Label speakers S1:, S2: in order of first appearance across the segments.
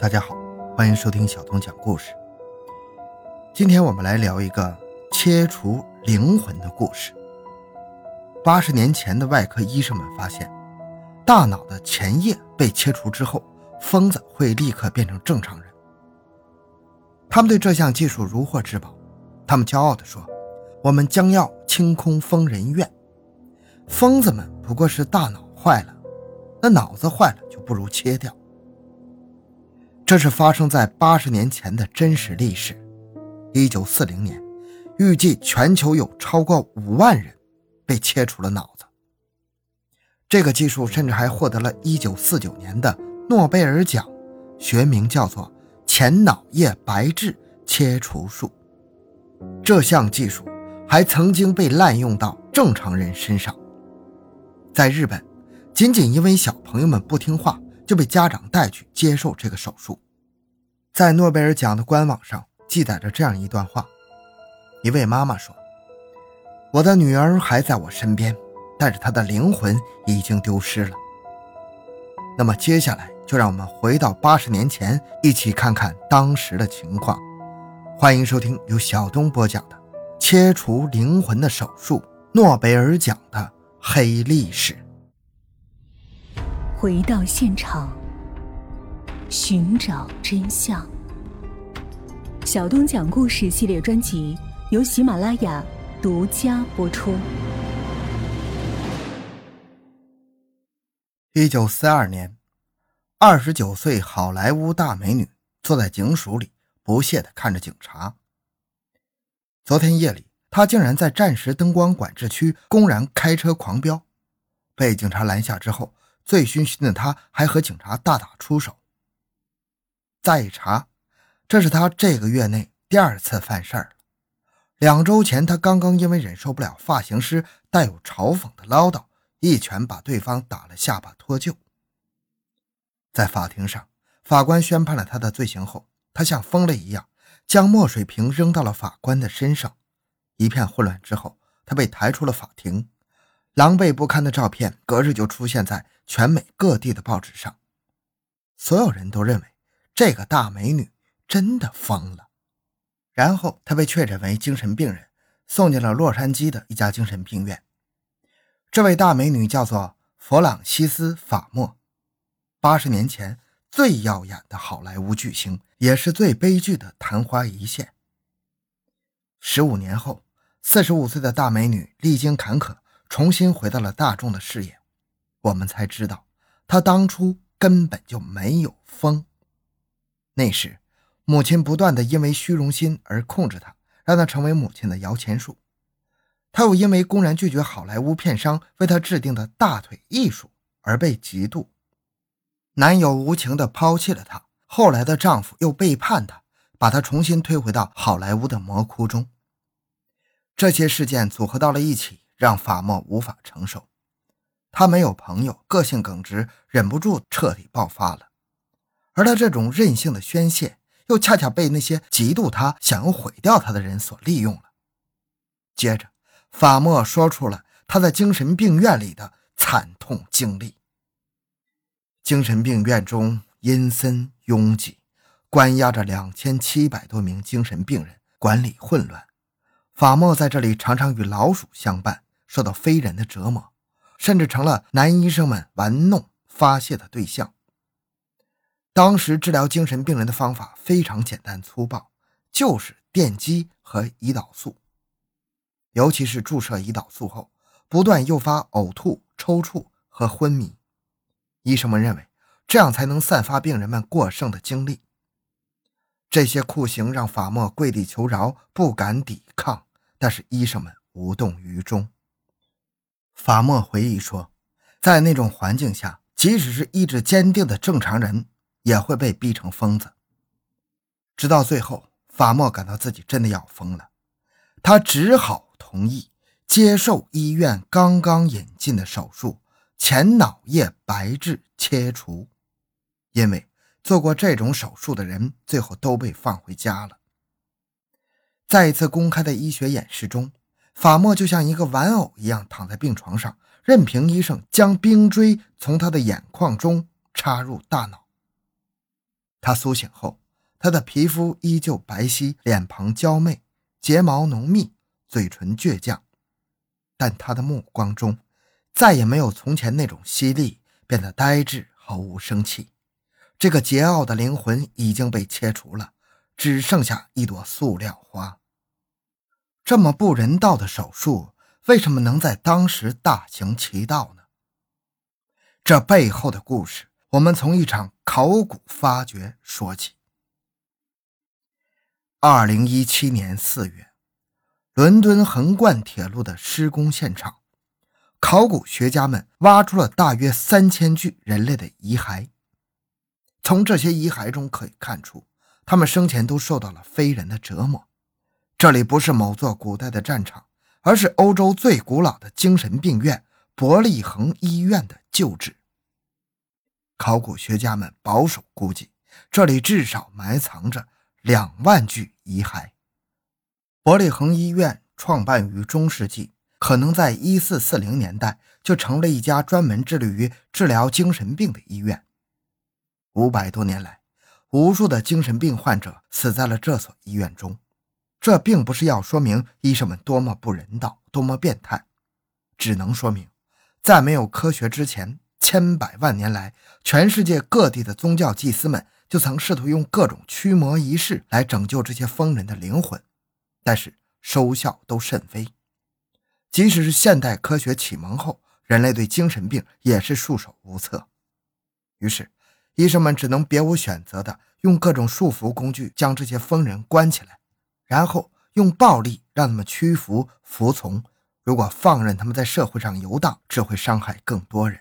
S1: 大家好，欢迎收听小东讲故事。今天我们来聊一个切除灵魂的故事。八十年前的外科医生们发现，大脑的前叶被切除之后，疯子会立刻变成正常人。他们对这项技术如获至宝，他们骄傲地说：“我们将要清空疯人院。疯子们不过是大脑坏了，那脑子坏了就不如切掉。”这是发生在八十年前的真实历史。一九四零年，预计全球有超过五万人被切除了脑子。这个技术甚至还获得了一九四九年的诺贝尔奖，学名叫做前脑叶白质切除术。这项技术还曾经被滥用到正常人身上。在日本，仅仅因为小朋友们不听话。就被家长带去接受这个手术。在诺贝尔奖的官网上记载着这样一段话：一位妈妈说：“我的女儿还在我身边，但是她的灵魂已经丢失了。”那么接下来就让我们回到八十年前，一起看看当时的情况。欢迎收听由小东播讲的《切除灵魂的手术》——诺贝尔奖的黑历史。
S2: 回到现场，寻找真相。小东讲故事系列专辑由喜马拉雅独家播出。
S1: 一九四二年，二十九岁好莱坞大美女坐在警署里，不屑的看着警察。昨天夜里，她竟然在战时灯光管制区公然开车狂飙，被警察拦下之后。醉醺醺的他，还和警察大打出手。再一查，这是他这个月内第二次犯事儿了。两周前，他刚刚因为忍受不了发型师带有嘲讽的唠叨，一拳把对方打了下巴脱臼。在法庭上，法官宣判了他的罪行后，他像疯了一样，将墨水瓶扔到了法官的身上。一片混乱之后，他被抬出了法庭。狼狈不堪的照片隔日就出现在全美各地的报纸上，所有人都认为这个大美女真的疯了。然后她被确诊为精神病人，送进了洛杉矶的一家精神病院。这位大美女叫做弗朗西斯·法莫，八十年前最耀眼的好莱坞巨星，也是最悲剧的昙花一现。十五年后，四十五岁的大美女历经坎坷。重新回到了大众的视野，我们才知道，她当初根本就没有疯。那时，母亲不断的因为虚荣心而控制他，让他成为母亲的摇钱树。他又因为公然拒绝好莱坞片商为他制定的大腿艺术而被嫉妒。男友无情的抛弃了她，后来的丈夫又背叛她，把她重新推回到好莱坞的魔窟中。这些事件组合到了一起。让法莫无法承受，他没有朋友，个性耿直，忍不住彻底爆发了。而他这种任性的宣泄，又恰恰被那些嫉妒他、想要毁掉他的人所利用了。接着，法莫说出了他在精神病院里的惨痛经历。精神病院中阴森拥挤，关押着两千七百多名精神病人，管理混乱。法莫在这里常常与老鼠相伴。受到非人的折磨，甚至成了男医生们玩弄发泄的对象。当时治疗精神病人的方法非常简单粗暴，就是电击和胰岛素。尤其是注射胰岛素后，不断诱发呕吐、抽搐和昏迷。医生们认为这样才能散发病人们过剩的精力。这些酷刑让法莫跪地求饶，不敢抵抗，但是医生们无动于衷。法莫回忆说，在那种环境下，即使是意志坚定的正常人，也会被逼成疯子。直到最后，法莫感到自己真的要疯了，他只好同意接受医院刚刚引进的手术——前脑叶白质切除，因为做过这种手术的人最后都被放回家了。在一次公开的医学演示中。法莫就像一个玩偶一样躺在病床上，任凭医生将冰锥从他的眼眶中插入大脑。他苏醒后，他的皮肤依旧白皙，脸庞娇媚，睫毛浓密，嘴唇倔强，但他的目光中再也没有从前那种犀利，变得呆滞，毫无生气。这个桀骜的灵魂已经被切除了，只剩下一朵塑料花。这么不人道的手术，为什么能在当时大行其道呢？这背后的故事，我们从一场考古发掘说起。二零一七年四月，伦敦横贯铁路的施工现场，考古学家们挖出了大约三千具人类的遗骸。从这些遗骸中可以看出，他们生前都受到了非人的折磨。这里不是某座古代的战场，而是欧洲最古老的精神病院——伯利恒医院的旧址。考古学家们保守估计，这里至少埋藏着两万具遗骸。伯利恒医院创办于中世纪，可能在1440年代就成了一家专门致力于治疗精神病的医院。五百多年来，无数的精神病患者死在了这所医院中。这并不是要说明医生们多么不人道、多么变态，只能说明，在没有科学之前，千百万年来，全世界各地的宗教祭司们就曾试图用各种驱魔仪式来拯救这些疯人的灵魂，但是收效都甚微。即使是现代科学启蒙后，人类对精神病也是束手无策。于是。医生们只能别无选择的用各种束缚工具将这些疯人关起来，然后用暴力让他们屈服服从。如果放任他们在社会上游荡，只会伤害更多人，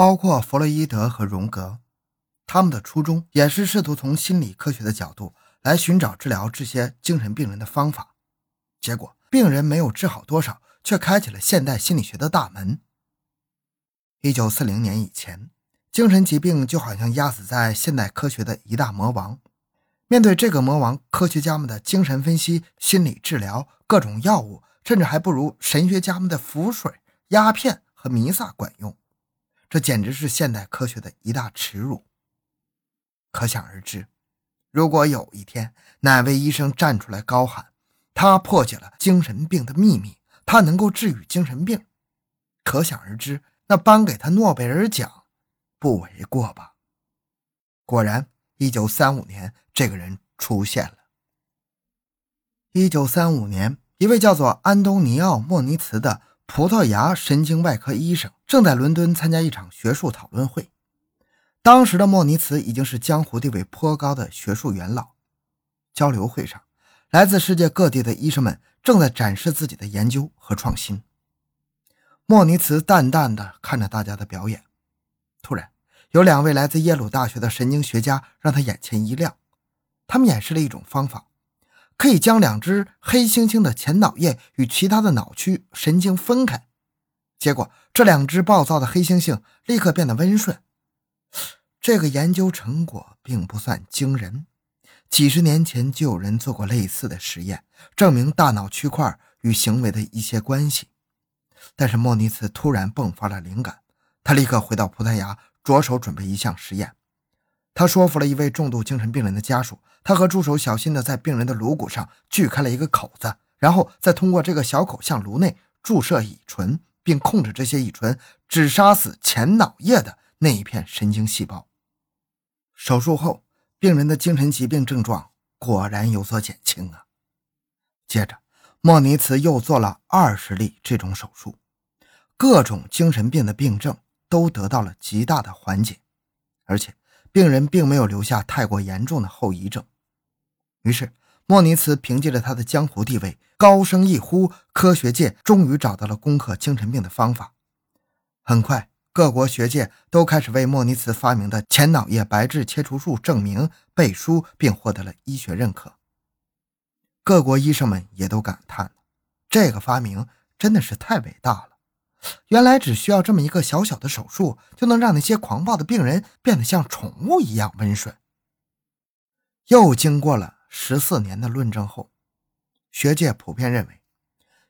S1: 包括弗洛伊德和荣格。他们的初衷也是试图从心理科学的角度来寻找治疗这些精神病人的方法。结果，病人没有治好多少，却开启了现代心理学的大门。一九四零年以前。精神疾病就好像压死在现代科学的一大魔王。面对这个魔王，科学家们的精神分析、心理治疗、各种药物，甚至还不如神学家们的符水、鸦片和弥撒管用。这简直是现代科学的一大耻辱。可想而知，如果有一天哪位医生站出来高喊他破解了精神病的秘密，他能够治愈精神病，可想而知，那颁给他诺贝尔奖。不为过吧？果然，一九三五年，这个人出现了。一九三五年，一位叫做安东尼奥·莫尼茨的葡萄牙神经外科医生正在伦敦参加一场学术讨论会。当时的莫尼茨已经是江湖地位颇高的学术元老。交流会上，来自世界各地的医生们正在展示自己的研究和创新。莫尼茨淡淡的看着大家的表演。突然，有两位来自耶鲁大学的神经学家让他眼前一亮。他们演示了一种方法，可以将两只黑猩猩的前脑叶与其他的脑区神经分开。结果，这两只暴躁的黑猩猩立刻变得温顺。这个研究成果并不算惊人，几十年前就有人做过类似的实验，证明大脑区块与行为的一些关系。但是莫尼茨突然迸发了灵感。他立刻回到葡萄牙，着手准备一项实验。他说服了一位重度精神病人的家属，他和助手小心地在病人的颅骨上锯开了一个口子，然后再通过这个小口向颅内注射乙醇，并控制这些乙醇只杀死前脑叶的那一片神经细胞。手术后，病人的精神疾病症状果然有所减轻啊。接着，莫尼茨又做了二十例这种手术，各种精神病的病症。都得到了极大的缓解，而且病人并没有留下太过严重的后遗症。于是，莫尼茨凭借着他的江湖地位，高声一呼：“科学界终于找到了攻克精神病的方法。”很快，各国学界都开始为莫尼茨发明的前脑叶白质切除术证明、背书，并获得了医学认可。各国医生们也都感叹：“这个发明真的是太伟大了。”原来只需要这么一个小小的手术，就能让那些狂暴的病人变得像宠物一样温顺。又经过了十四年的论证后，学界普遍认为，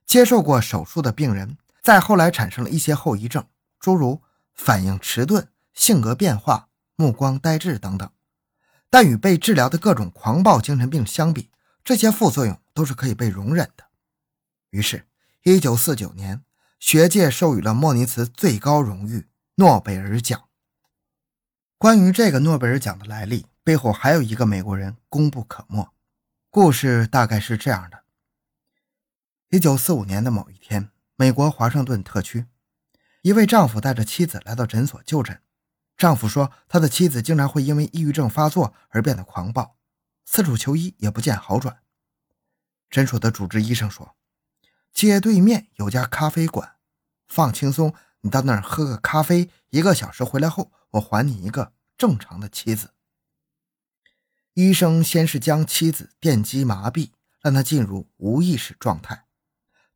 S1: 接受过手术的病人在后来产生了一些后遗症，诸如反应迟钝、性格变化、目光呆滞等等。但与被治疗的各种狂暴精神病相比，这些副作用都是可以被容忍的。于是，1949年，学界授予了莫尼茨最高荣誉——诺贝尔奖。关于这个诺贝尔奖的来历，背后还有一个美国人功不可没。故事大概是这样的：1945年的某一天，美国华盛顿特区，一位丈夫带着妻子来到诊所就诊。丈夫说，他的妻子经常会因为抑郁症发作而变得狂暴，四处求医也不见好转。诊所的主治医生说：“街对面有家咖啡馆，放轻松，你到那儿喝个咖啡，一个小时回来后，我还你一个正常的妻子。”医生先是将妻子电击麻痹，让她进入无意识状态，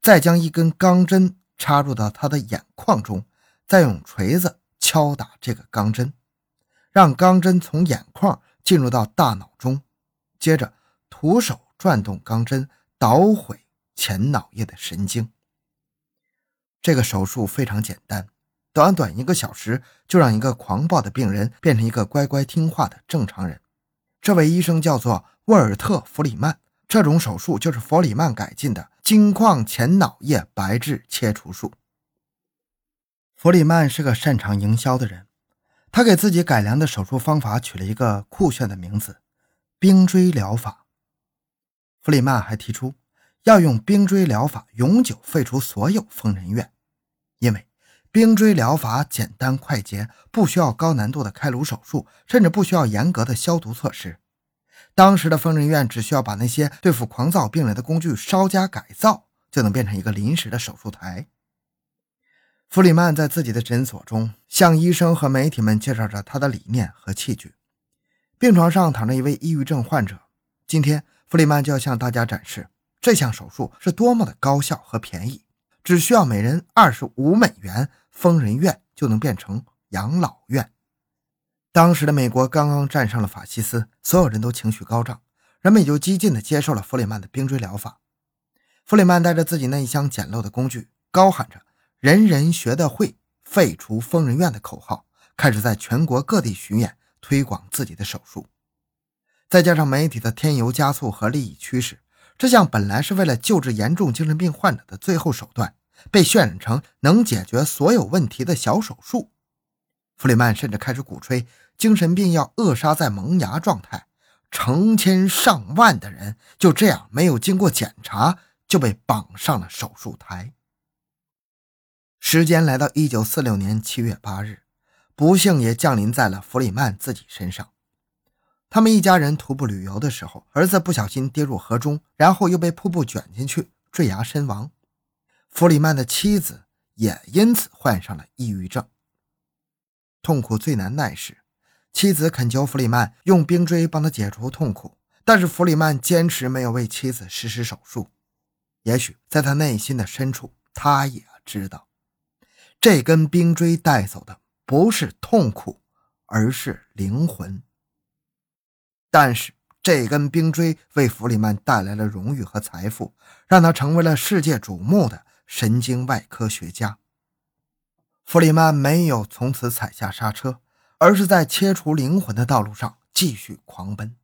S1: 再将一根钢针插入到她的眼眶中，再用锤子。敲打这个钢针，让钢针从眼眶进入到大脑中，接着徒手转动钢针，捣毁前脑叶的神经。这个手术非常简单，短短一个小时就让一个狂暴的病人变成一个乖乖听话的正常人。这位医生叫做沃尔特·弗里曼，这种手术就是弗里曼改进的金矿前脑叶白质切除术。弗里曼是个擅长营销的人，他给自己改良的手术方法取了一个酷炫的名字——冰锥疗法。弗里曼还提出要用冰锥疗法永久废除所有疯人院，因为冰锥疗法简单快捷，不需要高难度的开颅手术，甚至不需要严格的消毒措施。当时的疯人院只需要把那些对付狂躁病人的工具稍加改造，就能变成一个临时的手术台。弗里曼在自己的诊所中向医生和媒体们介绍着他的理念和器具。病床上躺着一位抑郁症患者。今天，弗里曼就要向大家展示这项手术是多么的高效和便宜，只需要每人二十五美元，疯人院就能变成养老院。当时的美国刚刚战胜了法西斯，所有人都情绪高涨，人们也就激进地接受了弗里曼的冰锥疗法。弗里曼带着自己那一箱简陋的工具，高喊着。人人学得会，废除疯人院的口号，开始在全国各地巡演，推广自己的手术。再加上媒体的添油加醋和利益驱使，这项本来是为了救治严重精神病患者的最后手段，被渲染成能解决所有问题的小手术。弗里曼甚至开始鼓吹精神病要扼杀在萌芽状态，成千上万的人就这样没有经过检查就被绑上了手术台。时间来到一九四六年七月八日，不幸也降临在了弗里曼自己身上。他们一家人徒步旅游的时候，儿子不小心跌入河中，然后又被瀑布卷进去，坠崖身亡。弗里曼的妻子也因此患上了抑郁症。痛苦最难耐时，妻子恳求弗里曼用冰锥帮他解除痛苦，但是弗里曼坚持没有为妻子实施手术。也许在他内心的深处，他也知道。这根冰锥带走的不是痛苦，而是灵魂。但是这根冰锥为弗里曼带来了荣誉和财富，让他成为了世界瞩目的神经外科学家。弗里曼没有从此踩下刹车，而是在切除灵魂的道路上继续狂奔。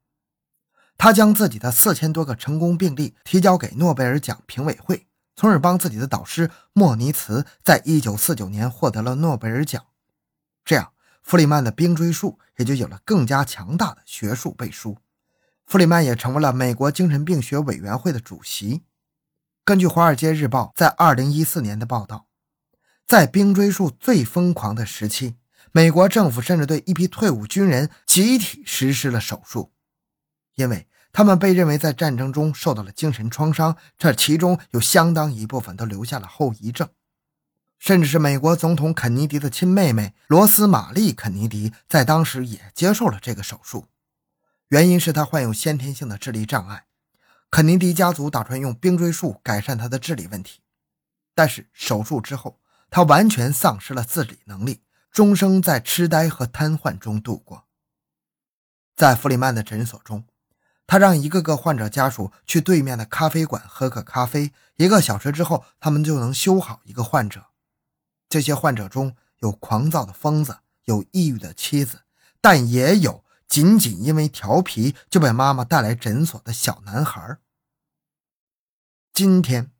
S1: 他将自己的四千多个成功病例提交给诺贝尔奖评委会。从而帮自己的导师莫尼茨在一九四九年获得了诺贝尔奖，这样弗里曼的冰锥术也就有了更加强大的学术背书。弗里曼也成为了美国精神病学委员会的主席。根据《华尔街日报》在二零一四年的报道，在冰锥术最疯狂的时期，美国政府甚至对一批退伍军人集体实施了手术，因为。他们被认为在战争中受到了精神创伤，这其中有相当一部分都留下了后遗症，甚至是美国总统肯尼迪的亲妹妹罗斯玛丽·肯尼迪在当时也接受了这个手术，原因是她患有先天性的智力障碍。肯尼迪家族打算用冰锥术改善她的智力问题，但是手术之后，她完全丧失了自理能力，终生在痴呆和瘫痪中度过。在弗里曼的诊所中。他让一个个患者家属去对面的咖啡馆喝个咖啡，一个小时之后，他们就能修好一个患者。这些患者中有狂躁的疯子，有抑郁的妻子，但也有仅仅因为调皮就被妈妈带来诊所的小男孩。今天，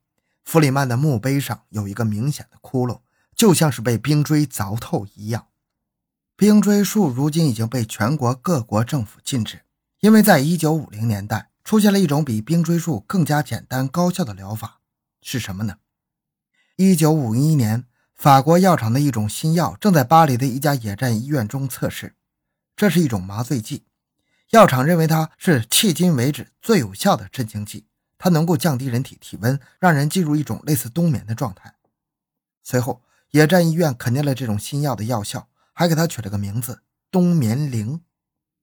S1: 弗里曼的墓碑上有一个明显的窟窿，就像是被冰锥凿透一样。冰锥术如今已经被全国各国政府禁止，因为在一九五零年代出现了一种比冰锥术更加简单高效的疗法，是什么呢？一九五一年，法国药厂的一种新药正在巴黎的一家野战医院中测试。这是一种麻醉剂，药厂认为它是迄今为止最有效的镇静剂，它能够降低人体体温，让人进入一种类似冬眠的状态。随后，野战医院肯定了这种新药的药效，还给它取了个名字“冬眠灵”。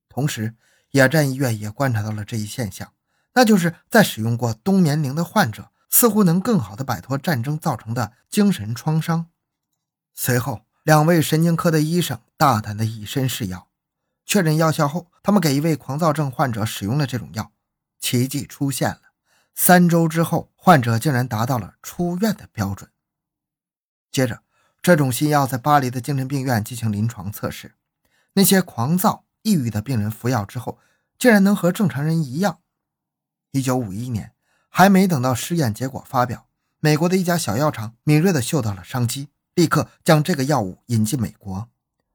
S1: 同时，野战医院也观察到了这一现象，那就是在使用过冬眠灵的患者似乎能更好地摆脱战争造成的精神创伤。随后，两位神经科的医生大胆地以身试药。确认药效后，他们给一位狂躁症患者使用了这种药，奇迹出现了。三周之后，患者竟然达到了出院的标准。接着，这种新药在巴黎的精神病院进行临床测试，那些狂躁、抑郁的病人服药之后，竟然能和正常人一样。一九五一年，还没等到试验结果发表，美国的一家小药厂敏锐地嗅到了商机，立刻将这个药物引进美国。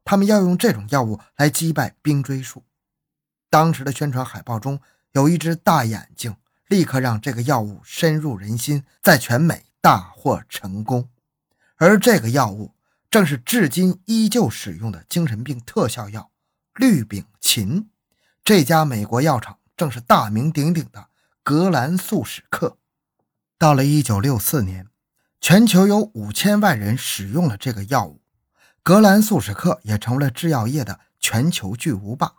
S1: 他们要用这种药物来击败冰锥术。当时的宣传海报中有一只大眼睛，立刻让这个药物深入人心，在全美大获成功。而这个药物正是至今依旧使用的精神病特效药——氯丙嗪。这家美国药厂正是大名鼎鼎的格兰素史克。到了1964年，全球有五千万人使用了这个药物。格兰素史克也成为了制药业的全球巨无霸。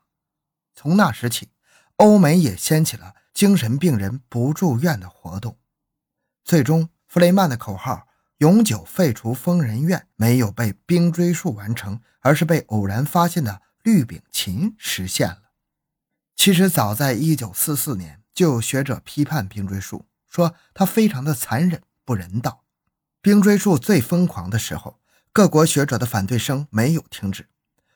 S1: 从那时起，欧美也掀起了精神病人不住院的活动。最终，弗雷曼的口号“永久废除疯人院”没有被冰锥术完成，而是被偶然发现的氯丙嗪实现了。其实，早在1944年，就有学者批判冰锥术，说它非常的残忍不人道。冰锥术最疯狂的时候。各国学者的反对声没有停止，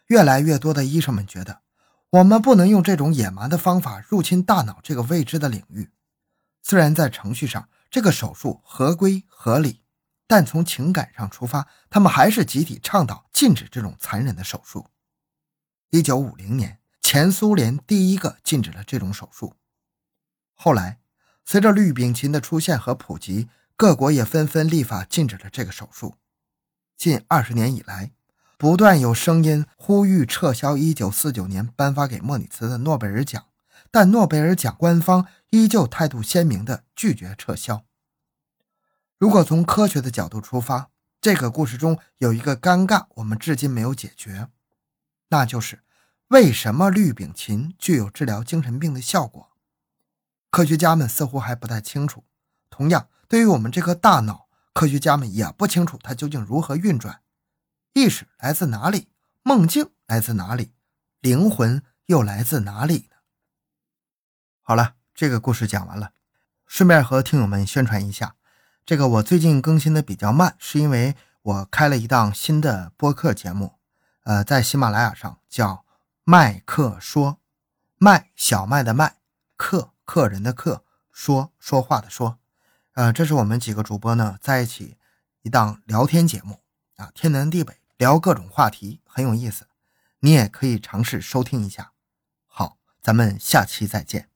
S1: 越来越多的医生们觉得，我们不能用这种野蛮的方法入侵大脑这个未知的领域。虽然在程序上这个手术合规合理，但从情感上出发，他们还是集体倡导禁止这种残忍的手术。一九五零年，前苏联第一个禁止了这种手术。后来，随着氯丙嗪的出现和普及，各国也纷纷立法禁止了这个手术。近二十年以来，不断有声音呼吁撤销1949年颁发给莫里茨的诺贝尔奖，但诺贝尔奖官方依旧态度鲜明地拒绝撤销。如果从科学的角度出发，这个故事中有一个尴尬，我们至今没有解决，那就是为什么氯丙嗪具有治疗精神病的效果？科学家们似乎还不太清楚。同样，对于我们这颗大脑。科学家们也不清楚它究竟如何运转，意识来自哪里，梦境来自哪里，灵魂又来自哪里呢？好了，这个故事讲完了，顺便和听友们宣传一下，这个我最近更新的比较慢，是因为我开了一档新的播客节目，呃，在喜马拉雅上叫麦克说，麦小麦的麦，客客人的客，说说话的说。呃，这是我们几个主播呢在一起一档聊天节目啊，天南地北聊各种话题，很有意思，你也可以尝试收听一下。好，咱们下期再见。